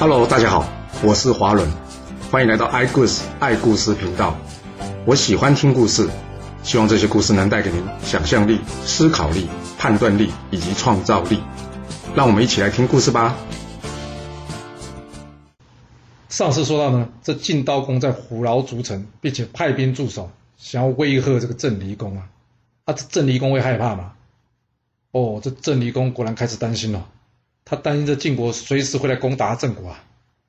Hello，大家好，我是华伦，欢迎来到爱故事爱故事频道。我喜欢听故事，希望这些故事能带给您想象力、思考力、判断力以及创造力。让我们一起来听故事吧。上次说到呢，这晋悼公在虎牢筑城，并且派兵驻守，想要威吓这个郑离公啊。啊，这郑离公会害怕吗？哦，这郑离公果然开始担心了。他担心这晋国随时会来攻打郑国啊，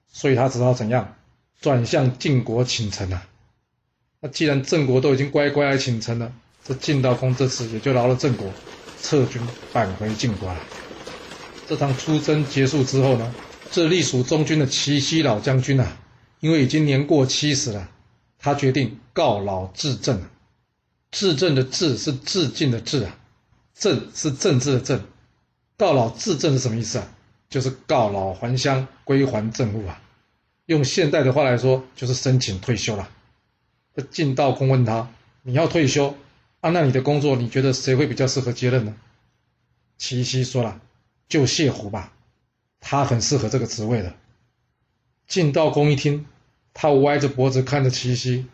所以他只好怎样转向晋国请臣啊。那既然郑国都已经乖乖来请臣了，这晋悼公这次也就饶了郑国，撤军返回晋国了。这场出征结束之后呢，这隶属中军的齐奚老将军啊，因为已经年过七十了，他决定告老致政。致政的致是致敬的致啊，政是政治的政。告老自政是什么意思啊？就是告老还乡，归还政务啊。用现代的话来说，就是申请退休了。这晋道公问他：“你要退休啊？那你的工作，你觉得谁会比较适合接任呢？”齐奚说了：“就谢胡吧，他很适合这个职位的。”晋道公一听，他歪着脖子看着齐奚：“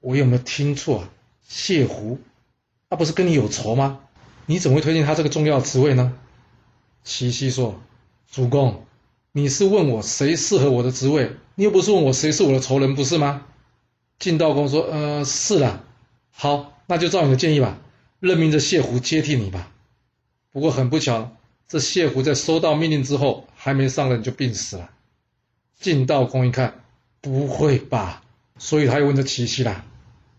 我有没有听错啊？谢胡，他不是跟你有仇吗？你怎么会推荐他这个重要职位呢？”齐奚说：“主公，你是问我谁适合我的职位，你又不是问我谁是我的仇人，不是吗？”晋道公说：“呃，是啦，好，那就照你的建议吧，任命这谢胡接替你吧。不过很不巧，这谢胡在收到命令之后，还没上任就病死了。”晋道公一看，不会吧？所以他又问这齐奚啦：“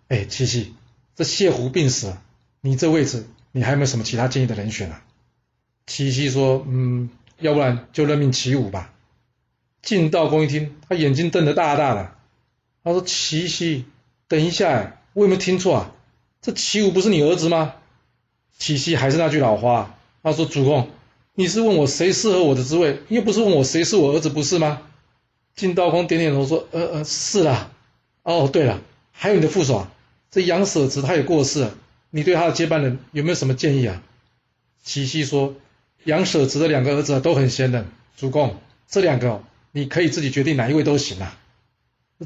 哎，齐奚，这谢胡病死了，你这位置，你还有没有什么其他建议的人选啊？”齐奚说：“嗯，要不然就任命齐武吧。”晋道公一听，他眼睛瞪得大大的。他说：“齐奚，等一下，我有没有听错啊？这齐武不是你儿子吗？”齐奚还是那句老话，他说：“主公，你是问我谁适合我的职位，又不是问我谁是我儿子，不是吗？”晋道公点点头说：“呃呃，是啦。哦，对了，还有你的副手，这杨舍子他也过世了，你对他的接班人有没有什么建议啊？”齐奚说。杨舍子的两个儿子都很贤能，主公，这两个你可以自己决定哪一位都行啊。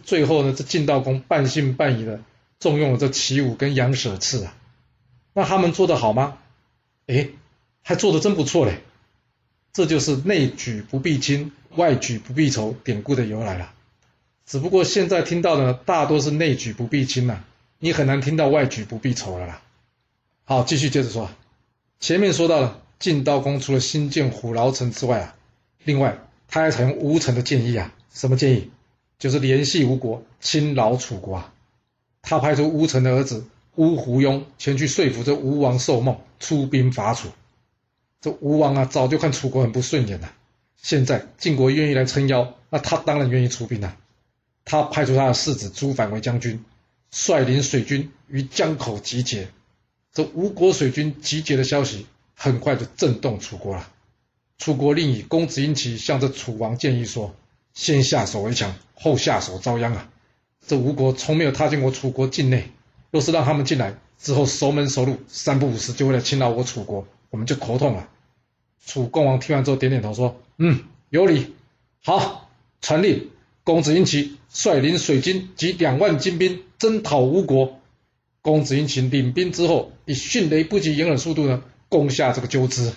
最后呢，这晋悼公半信半疑的重用了这齐武跟杨舍次啊。那他们做得好吗？哎，还做得真不错嘞。这就是内举不避亲，外举不避仇典故的由来了。只不过现在听到的大多是内举不避亲呐，你很难听到外举不避仇了啦。好，继续接着说，前面说到了。晋悼公除了新建虎牢城之外啊，另外他还采用吴城的建议啊，什么建议？就是联系吴国，侵扰楚国啊。他派出吴城的儿子乌胡庸前去说服这吴王寿梦出兵伐楚。这吴王啊，早就看楚国很不顺眼了，现在晋国愿意来撑腰，那他当然愿意出兵了。他派出他的世子朱反为将军，率领水军于江口集结。这吴国水军集结的消息。很快就震动楚国了。楚国令尹公子婴齐向着楚王建议说：“先下手为强，后下手遭殃啊！这吴国从没有踏进过楚国境内，若是让他们进来之后熟门熟路，三不五时就会来侵扰我楚国，我们就头痛了。”楚共王听完之后点点头说：“嗯，有理。好，传令公子婴齐率领水军及两万精兵征讨吴国。公子婴齐领兵之后，以迅雷不及掩耳速度呢。”攻下这个鸠兹，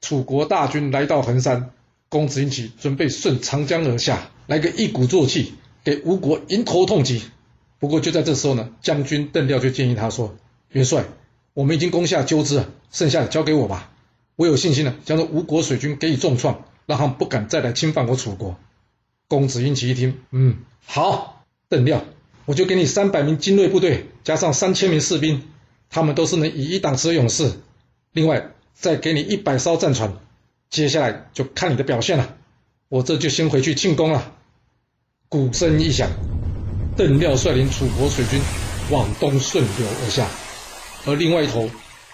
楚国大军来到衡山，公子婴齐准备顺长江而下，来个一鼓作气，给吴国迎头痛击。不过就在这时候呢，将军邓廖就建议他说：“元帅，我们已经攻下鸠兹了，剩下的交给我吧，我有信心呢，将这吴国水军给予重创，让他们不敢再来侵犯我楚国。”公子婴齐一听，嗯，好，邓廖，我就给你三百名精锐部队，加上三千名士兵，他们都是能以一挡十的勇士。另外，再给你一百艘战船，接下来就看你的表现了。我这就先回去庆功了。鼓声一响，邓廖率领楚国水军往东顺流而下，而另外一头，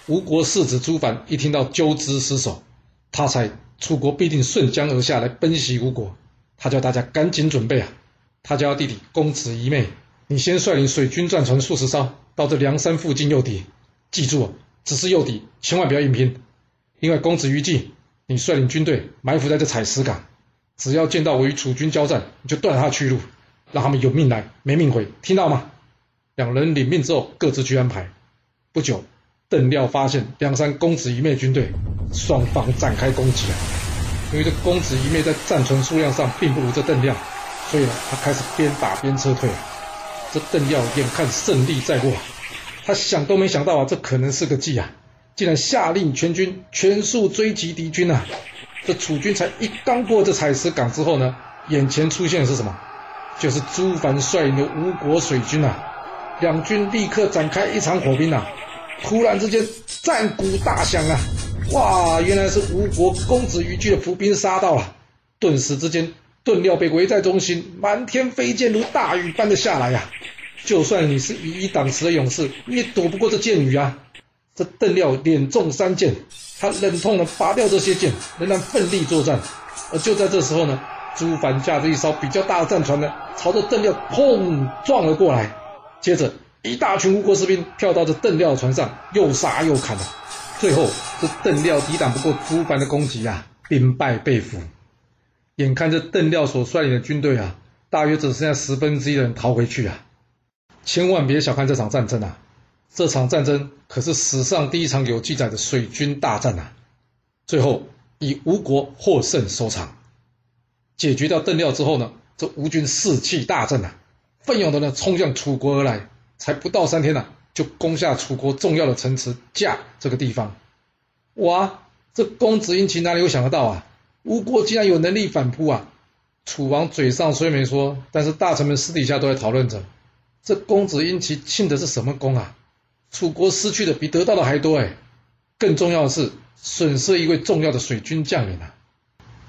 吴国世子朱凡一听到鸠兹失守，他猜楚国必定顺江而下来奔袭吴国，他叫大家赶紧准备啊！他叫弟弟公子仪妹，你先率领水军战船数十艘到这梁山附近诱敌，记住。只是诱敌，千万不要硬拼。另外，公子于季，你率领军队埋伏在这采石港，只要见到我与楚军交战，你就断了他去路，让他们有命来没命回，听到吗？两人领命之后，各自去安排。不久，邓廖发现梁山公子一妹军队，双方展开攻击啊。由于这公子一妹在战船数量上并不如这邓廖，所以呢，他开始边打边撤退。这邓廖眼看胜利在握，他想都没想到啊，这可能是个计啊！竟然下令全军全速追击敌军啊！这楚军才一刚过这采石港之后呢，眼前出现的是什么？就是朱凡率领的吴国水军啊！两军立刻展开一场火拼啊！突然之间，战鼓大响啊！哇，原来是吴国公子于居的伏兵杀到了！顿时之间，盾料被围在中心，满天飞箭如大雨般的下来呀！就算你是以一挡十的勇士，你也躲不过这箭雨啊！这邓廖连中三箭，他忍痛的拔掉这些箭，仍然奋力作战。而就在这时候呢，朱凡驾着一艘比较大的战船呢，朝着邓廖砰撞了过来。接着，一大群吴国士兵跳到这邓廖船上，又杀又砍的。最后，这邓廖抵挡不过朱凡的攻击啊，兵败被俘。眼看着邓廖所率领的军队啊，大约只剩下十分之一的人逃回去啊。千万别小看这场战争啊！这场战争可是史上第一场有记载的水军大战啊！最后以吴国获胜收场。解决掉邓廖之后呢，这吴军士气大振啊！奋勇的呢冲向楚国而来，才不到三天呢，就攻下楚国重要的城池驾这个地方。哇，这公子英奇哪里有想得到啊？吴国竟然有能力反扑啊！楚王嘴上虽没说，但是大臣们私底下都在讨论着，这公子英奇庆的是什么功啊？楚国失去的比得到的还多哎！更重要的是，损失一位重要的水军将领啊！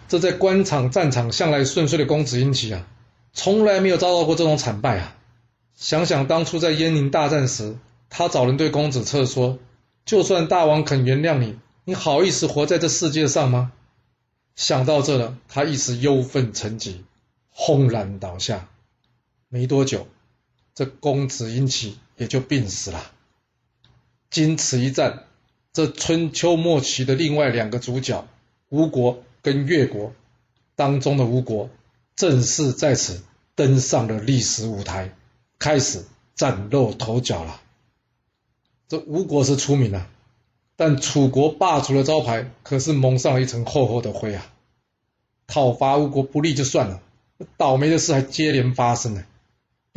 这在官场战场向来顺遂的公子英奇啊！从来没有遭到过这种惨败啊！想想当初在鄢陵大战时，他找人对公子策说：“就算大王肯原谅你，你好意思活在这世界上吗？”想到这了，他一时忧愤成疾，轰然倒下。没多久，这公子婴齐也就病死了。经此一战，这春秋末期的另外两个主角吴国跟越国当中的吴国。正式在此登上了历史舞台，开始崭露头角了。这吴国是出名了，但楚国霸主的招牌可是蒙上了一层厚厚的灰啊！讨伐吴国不利就算了，倒霉的事还接连发生呢。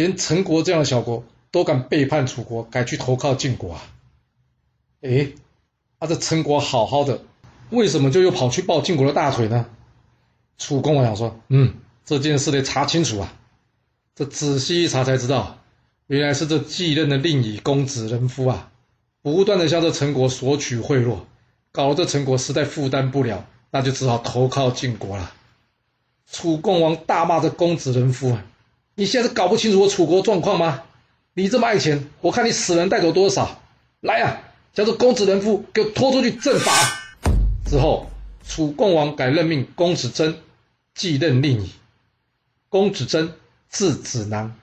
连陈国这样的小国都敢背叛楚国，改去投靠晋国啊！哎，啊这陈国好好的，为什么就又跑去抱晋国的大腿呢？楚公王想说，嗯。这件事得查清楚啊！这仔细一查才知道，原来是这继任的令尹公子仁夫啊，不断的向这陈国索取贿赂，搞得这陈国实在负担不了，那就只好投靠晋国了。楚共王大骂这公子仁夫啊！你现在是搞不清楚我楚国状况吗？你这么爱钱，我看你死人带走多少！来呀，将这公子仁夫给我拖出去正法！之后，楚共王改任命公子贞继任令尹。公子贞，字子囊。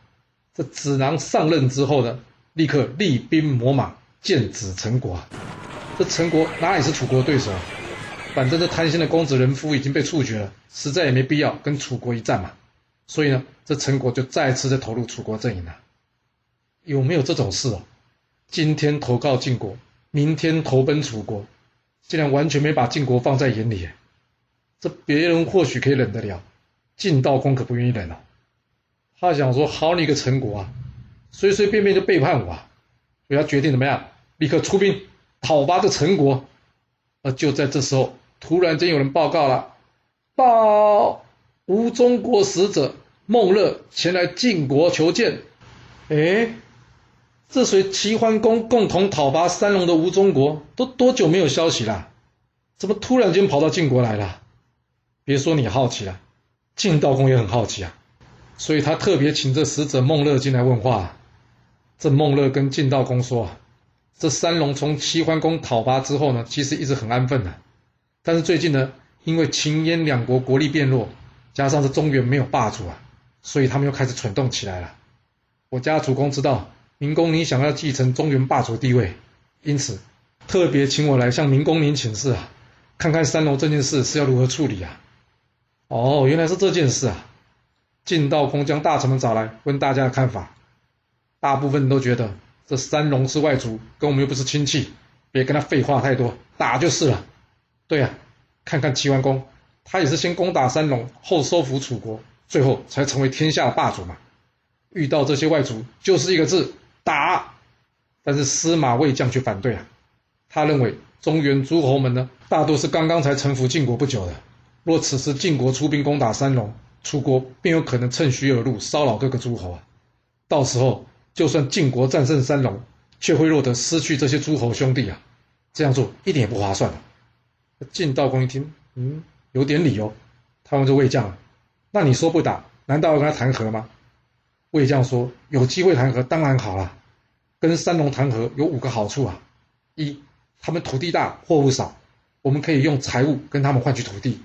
这子囊上任之后呢，立刻厉兵秣马，剑指陈国。这陈国哪里是楚国对手？反正这贪心的公子仁夫已经被处决了，实在也没必要跟楚国一战嘛。所以呢，这陈国就再次的投入楚国阵营了。有没有这种事啊？今天投靠晋国，明天投奔楚国，竟然完全没把晋国放在眼里。这别人或许可以忍得了。晋道公可不愿意忍了，他想说：“好你个陈国啊，随随便便就背叛我啊！”所以他决定怎么样？立刻出兵讨伐这陈国。而就在这时候，突然间有人报告了：报吴中国使者孟乐前来晋国求见。哎，这随齐桓公共同讨伐三龙的吴中国，都多久没有消息了？怎么突然间跑到晋国来了？别说你好奇了。晋道公也很好奇啊，所以他特别请这使者孟乐进来问话。这孟乐跟晋道公说啊：“这三龙从齐桓公讨伐之后呢，其实一直很安分的。但是最近呢，因为秦燕两国国力变弱，加上这中原没有霸主啊，所以他们又开始蠢动起来了。我家主公知道明公你想要继承中原霸主地位，因此特别请我来向明公您请示啊，看看三龙这件事是要如何处理啊。”哦，原来是这件事啊！晋道公将大臣们找来，问大家的看法。大部分人都觉得这三龙是外族，跟我们又不是亲戚，别跟他废话太多，打就是了。对呀，看看齐桓公，他也是先攻打三龙，后收服楚国，最后才成为天下霸主嘛。遇到这些外族，就是一个字打。但是司马魏将却反对啊，他认为中原诸侯们呢，大多是刚刚才臣服晋国不久的。若此时晋国出兵攻打三龙，楚国便有可能趁虚而入，骚扰各个诸侯啊。到时候，就算晋国战胜三龙，却会落得失去这些诸侯兄弟啊。这样做一点也不划算啊。晋道公一听，嗯，有点理由。他问这魏将：“那你说不打，难道要跟他谈和吗？”魏将说：“有机会谈和，当然好了。跟三龙谈和有五个好处啊：一，他们土地大，货物少，我们可以用财物跟他们换取土地。”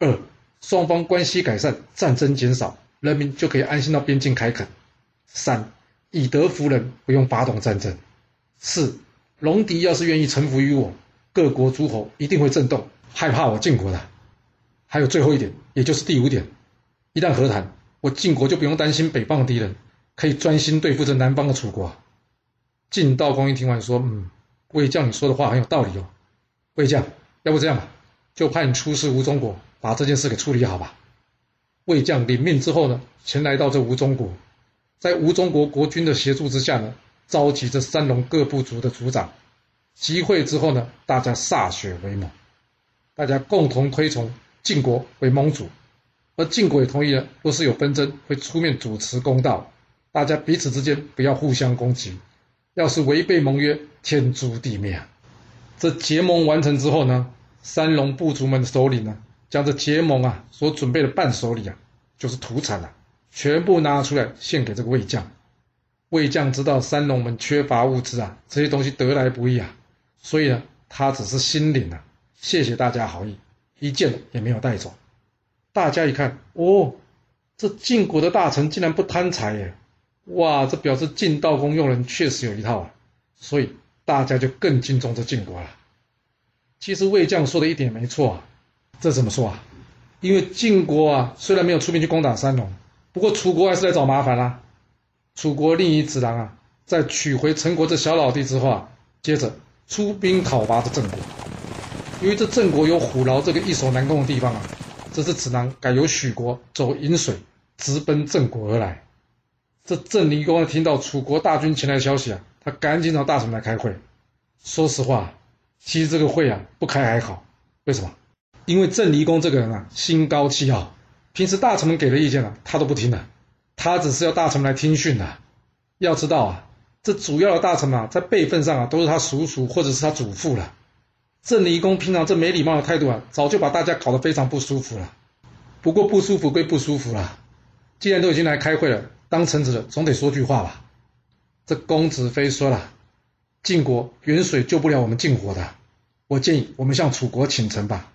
二，双方关系改善，战争减少，人民就可以安心到边境开垦。三，以德服人，不用发动战争。四，戎狄要是愿意臣服于我，各国诸侯一定会震动，害怕我晋国的。还有最后一点，也就是第五点，一旦和谈，我晋国就不用担心北方的敌人，可以专心对付这南方的楚国。晋道公一听完说：“嗯，魏将你说的话很有道理哦。魏将，要不这样吧，就派你出使吴中国。”把这件事给处理好吧。魏将领命之后呢，前来到这吴中国，在吴中国国君的协助之下呢，召集这三龙各部族的族长，集会之后呢，大家歃血为盟，大家共同推崇晋国为盟主，而晋国也同意了，若是有纷争，会出面主持公道，大家彼此之间不要互相攻击，要是违背盟约，天诛地灭！这结盟完成之后呢，三龙部族们的首领呢。将这结盟啊所准备的伴手礼啊，就是土产啊，全部拿出来献给这个魏将。魏将知道三龙们缺乏物资啊，这些东西得来不易啊，所以呢，他只是心领啊，谢谢大家好意，一件也没有带走。大家一看，哦，这晋国的大臣竟然不贪财耶，哇，这表示晋道公用人确实有一套啊，所以大家就更敬重这晋国了。其实魏将说的一点没错啊。这怎么说啊？因为晋国啊，虽然没有出兵去攻打三龙，不过楚国还是来找麻烦啦。楚国另一子郎啊，在取回陈国这小老弟之后啊，接着出兵讨伐这郑国。因为这郑国有虎牢这个易守难攻的地方啊，这次子郎改由许国走引水，直奔郑国而来。这郑离公听到楚国大军前来的消息啊，他赶紧找大臣来开会。说实话，其实这个会啊，不开还好。为什么？因为郑离公这个人啊，心高气傲，平时大臣们给的意见啊，他都不听的，他只是要大臣们来听训的。要知道啊，这主要的大臣啊，在辈分上啊，都是他叔叔或者是他祖父了。郑离公平常这没礼貌的态度啊，早就把大家搞得非常不舒服了。不过不舒服归不舒服了，既然都已经来开会了，当臣子的总得说句话吧。这公子非说了，晋国远水救不了我们晋国的，我建议我们向楚国请臣吧。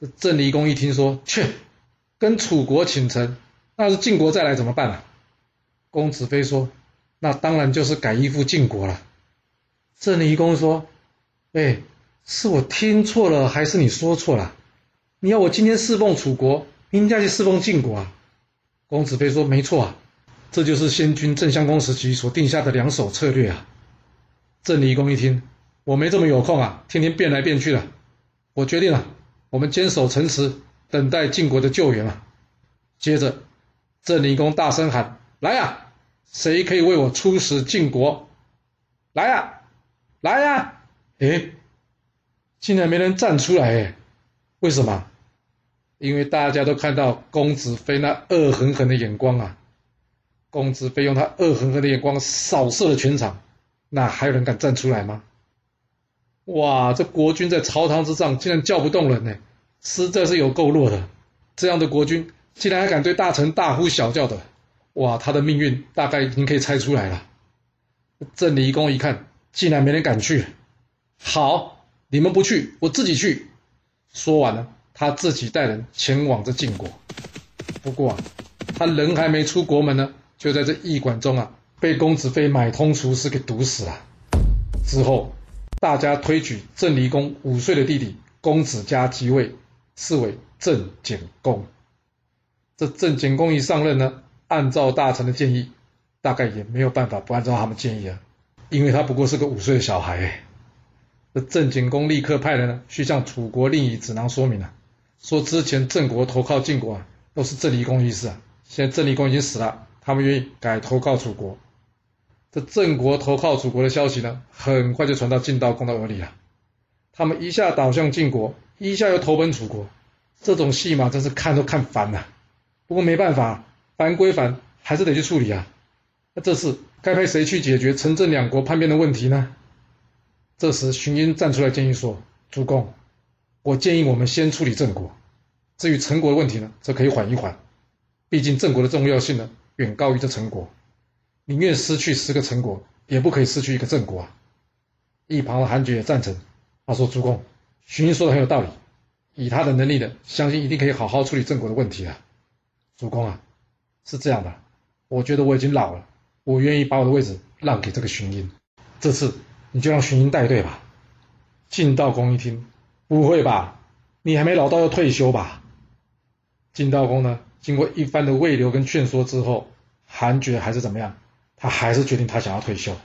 这郑离公一听说，切，跟楚国请臣，那是晋国再来怎么办啊？公子非说，那当然就是改依附晋国了。郑离公说，哎，是我听错了，还是你说错了？你要我今天侍奉楚国，明天去侍奉晋国啊？公子非说，没错啊，这就是先君郑襄公时期所定下的两手策略啊。郑离公一听，我没这么有空啊，天天变来变去的，我决定了。我们坚守城池，等待晋国的救援啊！接着，郑灵公大声喊：“来呀，谁可以为我出使晋国？来呀，来呀！”哎，竟然没人站出来哎，为什么？因为大家都看到公子飞那恶狠狠的眼光啊！公子飞用他恶狠狠的眼光扫射了全场，那还有人敢站出来吗？哇，这国君在朝堂之上竟然叫不动人呢，实在是有够弱的。这样的国君竟然还敢对大臣大呼小叫的，哇，他的命运大概已经可以猜出来了。郑离公一看，竟然没人敢去，好，你们不去，我自己去。说完了，他自己带人前往这晋国。不过啊，他人还没出国门呢，就在这驿馆中啊，被公子非买通厨师给毒死了。之后。大家推举郑离公五岁的弟弟公子嘉即位，是为郑简公。这郑景公一上任呢，按照大臣的建议，大概也没有办法不按照他们建议啊，因为他不过是个五岁的小孩。这郑景公立刻派人呢去向楚国另一子囊说明了，说之前郑国投靠晋国啊，都是郑离公一事啊，现在郑离公已经死了，他们愿意改投靠楚国。这郑国投靠楚国的消息呢，很快就传到晋悼公的耳里了。他们一下倒向晋国，一下又投奔楚国，这种戏码真是看都看烦了。不过没办法，烦归烦，还是得去处理啊。那这次该派谁去解决陈郑两国叛变的问题呢？这时荀英站出来建议说：“主公，我建议我们先处理郑国，至于陈国的问题呢，则可以缓一缓。毕竟郑国的重要性呢，远高于这陈国。”宁愿失去十个陈国，也不可以失去一个郑国啊！一旁的韩厥也赞成，他说：“主公，荀彧说的很有道理，以他的能力呢，相信一定可以好好处理郑国的问题啊。”主公啊，是这样的，我觉得我已经老了，我愿意把我的位置让给这个荀彧，这次你就让荀彧带队吧。晋道公一听，不会吧？你还没老到要退休吧？晋道公呢，经过一番的慰留跟劝说之后，韩厥还是怎么样？他还是决定他想要退休，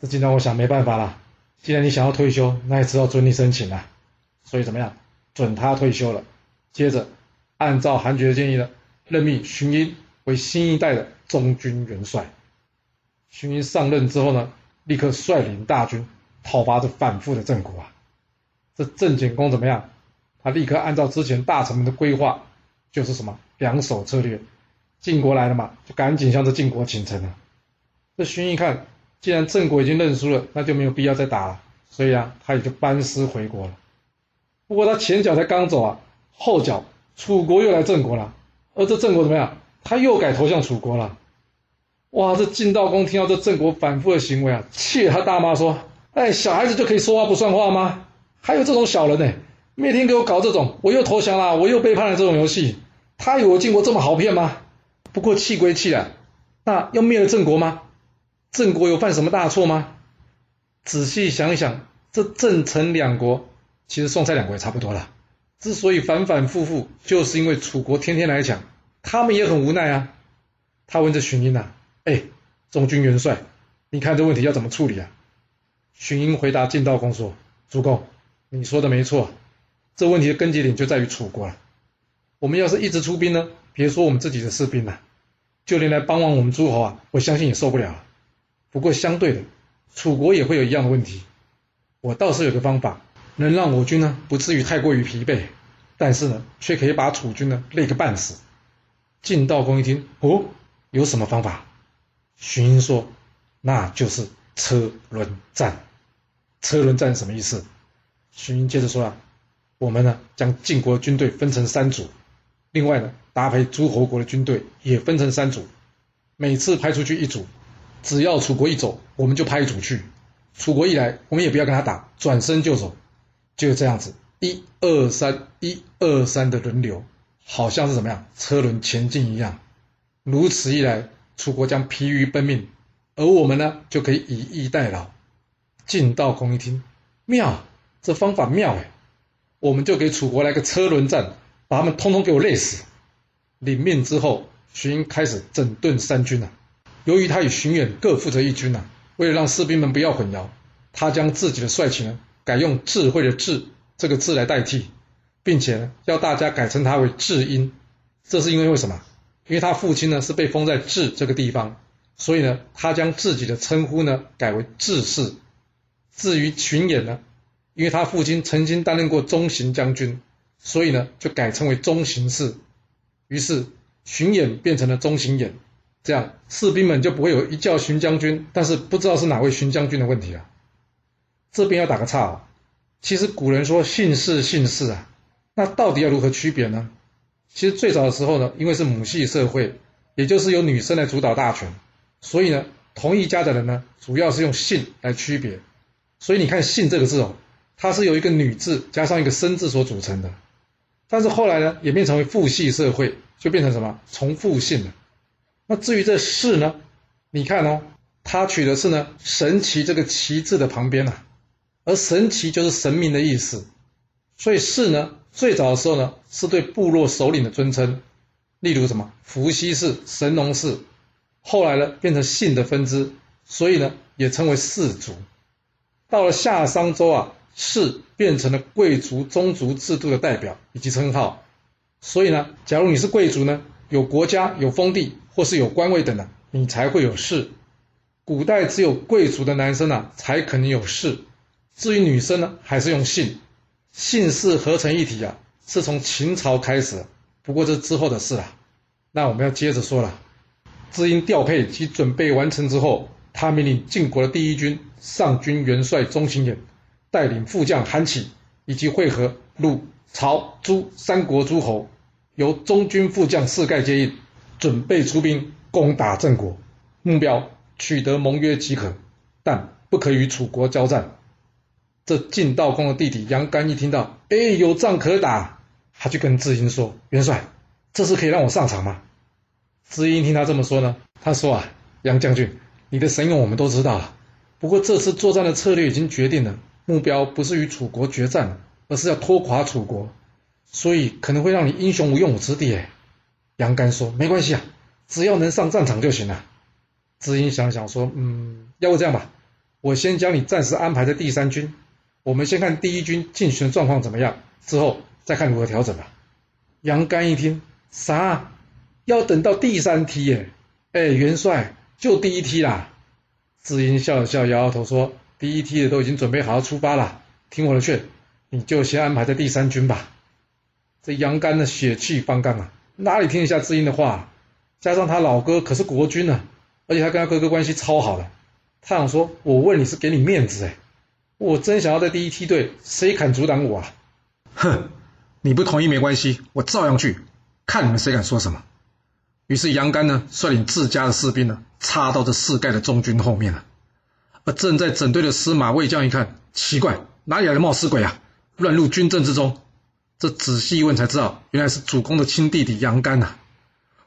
这竟让我想没办法了。既然你想要退休，那也只好准你申请了。所以怎么样，准他退休了。接着按照韩厥的建议呢，任命荀彧为新一代的中军元帅。荀彧上任之后呢，立刻率领大军讨伐这反复的郑国啊。这郑景公怎么样？他立刻按照之前大臣们的规划，就是什么两手策略，晋国来了嘛，就赶紧向这晋国请臣了。这荀彧看，既然郑国已经认输了，那就没有必要再打了，所以啊，他也就班师回国了。不过他前脚才刚走啊，后脚楚国又来郑国了，而这郑国怎么样？他又改投向楚国了。哇，这晋悼公听到这郑国反复的行为啊，气他大骂说：“哎，小孩子就可以说话不算话吗？还有这种小人呢，每天给我搞这种，我又投降了，我又背叛了这种游戏，他以为晋国这么好骗吗？不过气归气啊，那要灭了郑国吗？”郑国有犯什么大错吗？仔细想一想，这郑陈两国其实宋蔡两国也差不多了。之所以反反复复，就是因为楚国天天来抢，他们也很无奈啊。他问这荀彧呐：“哎，中军元帅，你看这问题要怎么处理啊？”荀彧回答晋悼公说：“主公，你说的没错，这问题的根结点就在于楚国了。我们要是一直出兵呢，别说我们自己的士兵了，就连来帮忙我们诸侯啊，我相信也受不了。”不过相对的，楚国也会有一样的问题。我倒是有个方法，能让我军呢不至于太过于疲惫，但是呢，却可以把楚军呢累个半死。晋悼公一听，哦，有什么方法？荀彧说，那就是车轮战。车轮战什么意思？荀彧接着说啊，我们呢将晋国军队分成三组，另外呢搭配诸侯国的军队也分成三组，每次派出去一组。只要楚国一走，我们就派一组去；楚国一来，我们也不要跟他打，转身就走，就这样子，一二三，一二三的轮流，好像是怎么样车轮前进一样。如此一来，楚国将疲于奔命，而我们呢，就可以以逸待劳。晋悼公一听，妙，这方法妙哎，我们就给楚国来个车轮战，把他们通通给我累死。领命之后，荀开始整顿三军啊。由于他与荀远各负责一军呐，为了让士兵们不要混淆，他将自己的帅旗呢改用“智慧”的“智”这个字来代替，并且呢要大家改称他为智英。这是因为为什么？因为他父亲呢是被封在智这个地方，所以呢他将自己的称呼呢改为智氏。至于荀偃呢，因为他父亲曾经担任过中行将军，所以呢就改称为中行氏。于是荀偃变成了中行演。这样士兵们就不会有一叫荀将军，但是不知道是哪位荀将军的问题了。这边要打个岔啊，其实古人说姓氏姓氏啊，那到底要如何区别呢？其实最早的时候呢，因为是母系社会，也就是由女生来主导大权，所以呢，同一家的人呢，主要是用姓来区别。所以你看“姓”这个字哦，它是由一个女字加上一个生字所组成的。但是后来呢，演变成为父系社会，就变成什么从父姓了。那至于这“士”呢？你看哦，他取的是呢“神奇”这个“奇”字的旁边呐，而“神奇”就是神明的意思，所以“士”呢，最早的时候呢，是对部落首领的尊称。例如什么伏羲氏、神农氏，后来呢变成姓的分支，所以呢也称为氏族。到了夏商周啊，氏变成了贵族宗族制度的代表以及称号。所以呢，假如你是贵族呢，有国家、有封地或是有官位等的，你才会有氏。古代只有贵族的男生啊才可能有氏，至于女生呢，还是用姓。姓氏合成一体啊，是从秦朝开始，不过这之后的事了。那我们要接着说了。知音调配及准备完成之后，他命令晋国的第一军上军元帅钟行衍带领副将韩起以及会合鲁、曹、朱三国诸侯，由中军副将四盖接应，准备出兵攻打郑国，目标取得盟约即可，但不可与楚国交战。这晋道公的弟弟杨干一听到，哎，有仗可打，他就跟智英说：“元帅，这次可以让我上场吗？”智英听他这么说呢，他说：“啊，杨将军，你的神勇我们都知道了，不过这次作战的策略已经决定了，目标不是与楚国决战，而是要拖垮楚国，所以可能会让你英雄无用武之地。”哎，杨干说：“没关系啊，只要能上战场就行了。”智英想想说：“嗯，要不这样吧，我先将你暂时安排在第三军。”我们先看第一军进行的状况怎么样，之后再看如何调整吧。杨干一听，啥？要等到第三梯耶？哎，元帅，就第一梯啦。智英笑了笑，摇摇头说：“第一梯的都已经准备好要出发了，听我的劝，你就先安排在第三军吧。”这杨干的血气方刚啊，哪里听得下智英的话？加上他老哥可是国军呢，而且他跟他哥哥关系超好的，他想说：“我问你是给你面子哎。”我真想要在第一梯队，谁敢阻挡我啊？哼，你不同意没关系，我照样去，看你们谁敢说什么。于是杨干呢，率领自家的士兵呢，插到这四盖的中军后面了。而正在整队的司马魏将一看，奇怪，哪里来的冒失鬼啊？乱入军阵之中。这仔细一问才知道，原来是主公的亲弟弟杨干呐。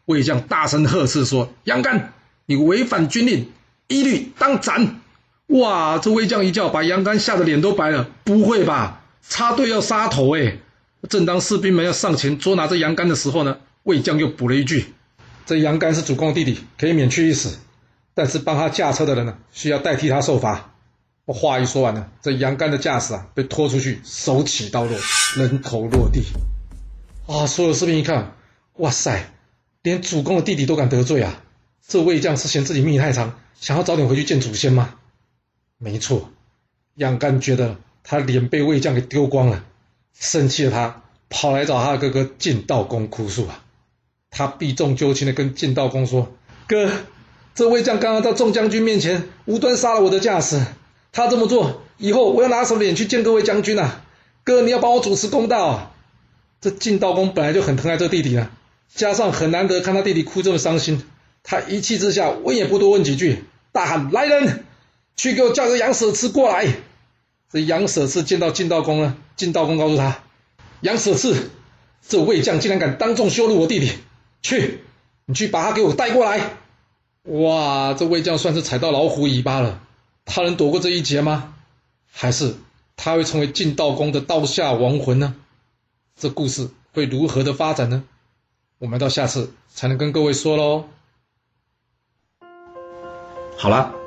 魏将大声呵斥说：“杨干，你违反军令，一律当斩！”哇！这魏将一叫，把杨干吓得脸都白了。不会吧？插队要杀头哎！正当士兵们要上前捉拿这杨干的时候呢，魏将又补了一句：“这杨干是主公的弟弟，可以免去一死，但是帮他驾车的人呢，需要代替他受罚。”话一说完呢，这杨干的驾驶啊，被拖出去，手起刀落，人头落地。啊！所有士兵一看，哇塞，连主公的弟弟都敢得罪啊！这魏将是嫌自己命太长，想要早点回去见祖先吗？没错，杨干觉得他脸被魏将给丢光了，生气的他跑来找他的哥哥晋道公哭诉啊。他避重就轻的跟晋道公说：“哥，这魏将刚刚到众将军面前无端杀了我的驾驶，他这么做以后我要拿什么脸去见各位将军啊？哥，你要帮我主持公道啊！”这晋道公本来就很疼爱这弟弟啊，加上很难得看他弟弟哭这么伤心，他一气之下问也不多问几句，大喊：“来人！”去给我叫个杨舍次过来。这杨舍次见到晋道公呢，晋道公告诉他：“杨舍次，这魏将竟然敢当众羞辱我弟弟，去，你去把他给我带过来。”哇，这魏将算是踩到老虎尾巴了。他能躲过这一劫吗？还是他会成为晋道公的刀下亡魂呢？这故事会如何的发展呢？我们到下次才能跟各位说喽。好了。